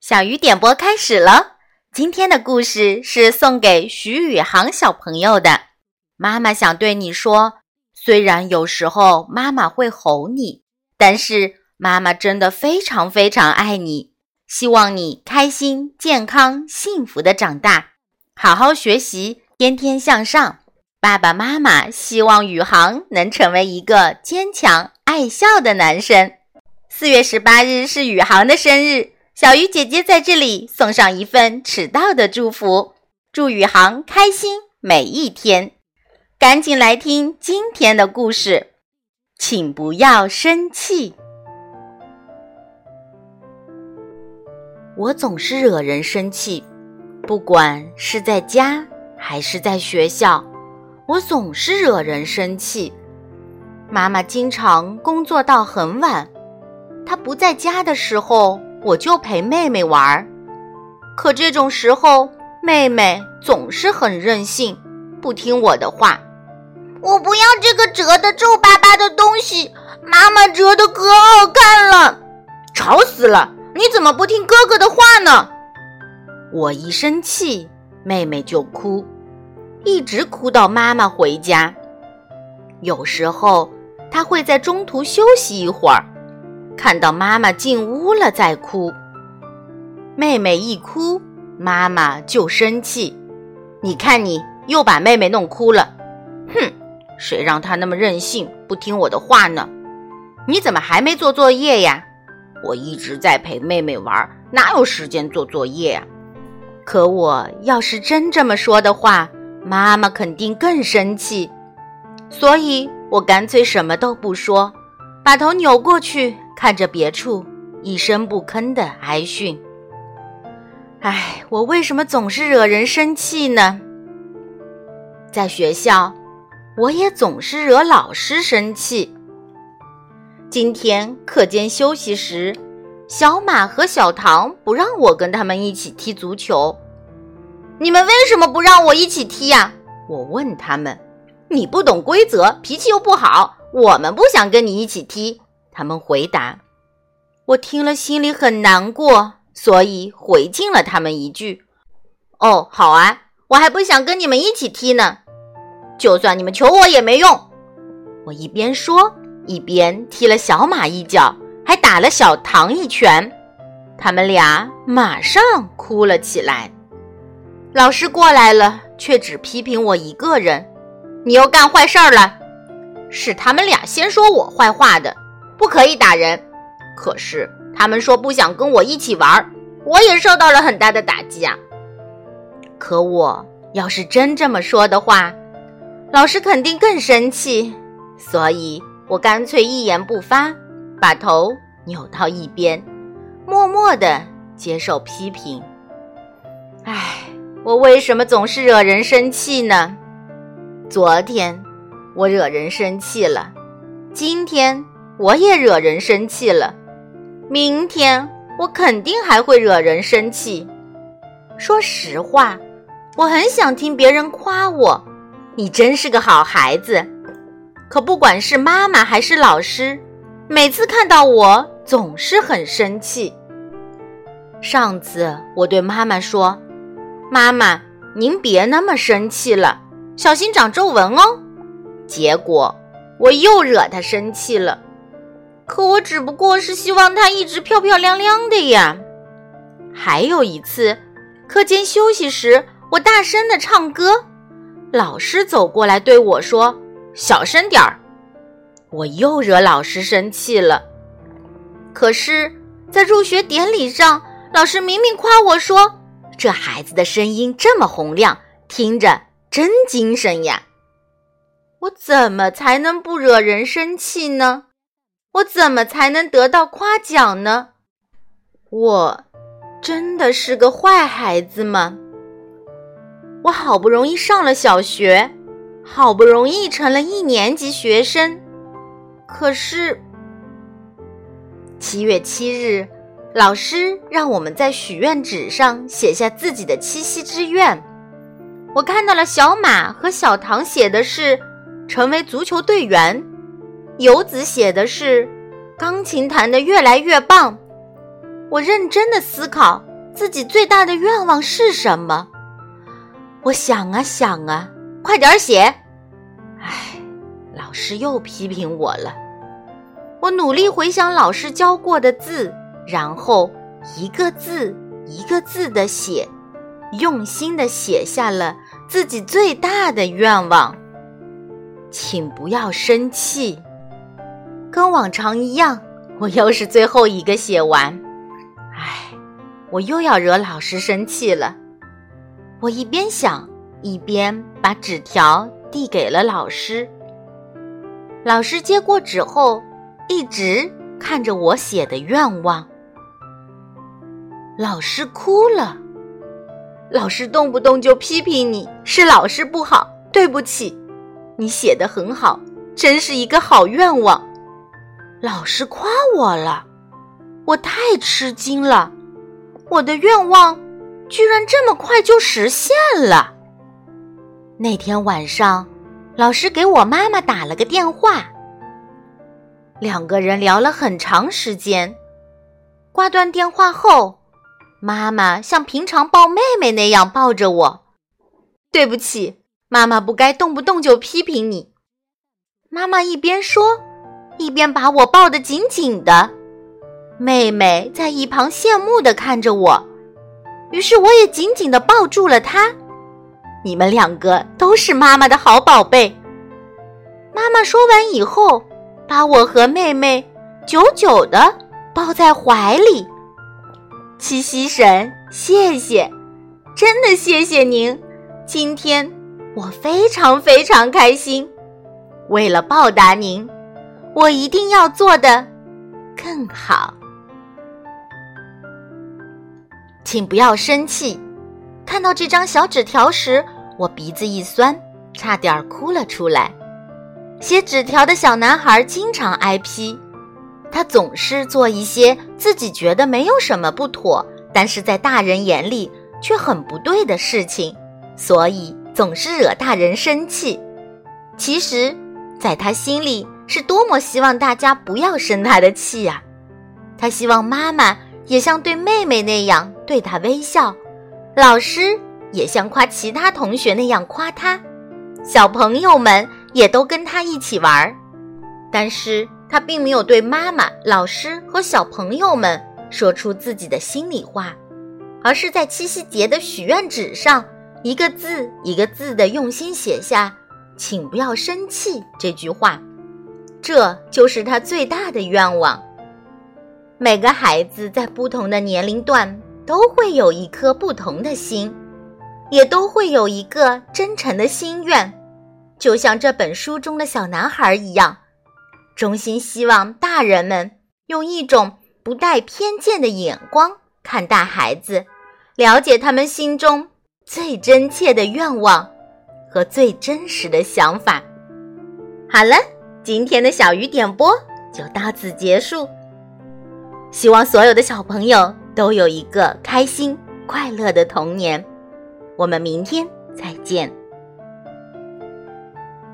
小鱼点播开始了。今天的故事是送给徐宇航小朋友的。妈妈想对你说，虽然有时候妈妈会吼你，但是妈妈真的非常非常爱你。希望你开心、健康、幸福的长大，好好学习，天天向上。爸爸妈妈希望宇航能成为一个坚强、爱笑的男生。四月十八日是宇航的生日。小鱼姐姐在这里送上一份迟到的祝福，祝宇航开心每一天。赶紧来听今天的故事，请不要生气。我总是惹人生气，不管是在家还是在学校，我总是惹人生气。妈妈经常工作到很晚，她不在家的时候。我就陪妹妹玩儿，可这种时候，妹妹总是很任性，不听我的话。我不要这个折的皱巴巴的东西，妈妈折的可好看了。吵死了！你怎么不听哥哥的话呢？我一生气，妹妹就哭，一直哭到妈妈回家。有时候，她会在中途休息一会儿。看到妈妈进屋了再哭，妹妹一哭，妈妈就生气。你看你又把妹妹弄哭了，哼！谁让她那么任性，不听我的话呢？你怎么还没做作业呀？我一直在陪妹妹玩，哪有时间做作业啊？可我要是真这么说的话，妈妈肯定更生气。所以我干脆什么都不说，把头扭过去。看着别处一声不吭的挨训，唉，我为什么总是惹人生气呢？在学校，我也总是惹老师生气。今天课间休息时，小马和小唐不让我跟他们一起踢足球。你们为什么不让我一起踢呀？我问他们。你不懂规则，脾气又不好，我们不想跟你一起踢。他们回答，我听了心里很难过，所以回敬了他们一句：“哦，好啊，我还不想跟你们一起踢呢。就算你们求我也没用。”我一边说，一边踢了小马一脚，还打了小唐一拳。他们俩马上哭了起来。老师过来了，却只批评我一个人：“你又干坏事儿了。”是他们俩先说我坏话的。不可以打人，可是他们说不想跟我一起玩，我也受到了很大的打击啊。可我要是真这么说的话，老师肯定更生气，所以我干脆一言不发，把头扭到一边，默默的接受批评。唉，我为什么总是惹人生气呢？昨天我惹人生气了，今天。我也惹人生气了，明天我肯定还会惹人生气。说实话，我很想听别人夸我，你真是个好孩子。可不管是妈妈还是老师，每次看到我总是很生气。上次我对妈妈说：“妈妈，您别那么生气了，小心长皱纹哦。”结果我又惹她生气了。可我只不过是希望她一直漂漂亮亮的呀。还有一次，课间休息时，我大声的唱歌，老师走过来对我说：“小声点儿。”我又惹老师生气了。可是，在入学典礼上，老师明明夸我说：“这孩子的声音这么洪亮，听着真精神呀。”我怎么才能不惹人生气呢？我怎么才能得到夸奖呢？我真的是个坏孩子吗？我好不容易上了小学，好不容易成了一年级学生，可是七月七日，老师让我们在许愿纸上写下自己的七夕之愿。我看到了小马和小唐写的是成为足球队员。游子写的是“钢琴弹得越来越棒”，我认真的思考，自己最大的愿望是什么。我想啊想啊，快点写。唉，老师又批评我了。我努力回想老师教过的字，然后一个字一个字的写，用心的写下了自己最大的愿望。请不要生气。跟往常一样，我又是最后一个写完。唉，我又要惹老师生气了。我一边想，一边把纸条递给了老师。老师接过纸后，一直看着我写的愿望。老师哭了。老师动不动就批评你是老师不好，对不起，你写的很好，真是一个好愿望。老师夸我了，我太吃惊了，我的愿望。居然这么快就实现了！那天晚上，老师给我妈妈打了个电话，两个人聊了很长时间。挂断电话后，妈妈像平常抱妹妹那样抱着我。对不起，妈妈不该动不动就批评你。妈妈一边说，一边把我抱得紧紧的。妹妹在一旁羡慕的看着我。于是我也紧紧的抱住了她。你们两个都是妈妈的好宝贝。妈妈说完以后，把我和妹妹久久的抱在怀里。七夕神，谢谢，真的谢谢您。今天我非常非常开心。为了报答您，我一定要做的更好。请不要生气。看到这张小纸条时，我鼻子一酸，差点哭了出来。写纸条的小男孩经常挨批，他总是做一些自己觉得没有什么不妥，但是在大人眼里却很不对的事情，所以总是惹大人生气。其实，在他心里是多么希望大家不要生他的气呀！他希望妈妈。也像对妹妹那样对她微笑，老师也像夸其他同学那样夸他，小朋友们也都跟他一起玩儿。但是他并没有对妈妈、老师和小朋友们说出自己的心里话，而是在七夕节的许愿纸上一个字一个字的用心写下“请不要生气”这句话，这就是他最大的愿望。每个孩子在不同的年龄段都会有一颗不同的心，也都会有一个真诚的心愿，就像这本书中的小男孩一样，衷心希望大人们用一种不带偏见的眼光看待孩子，了解他们心中最真切的愿望和最真实的想法。好了，今天的小鱼点播就到此结束。希望所有的小朋友都有一个开心快乐的童年。我们明天再见。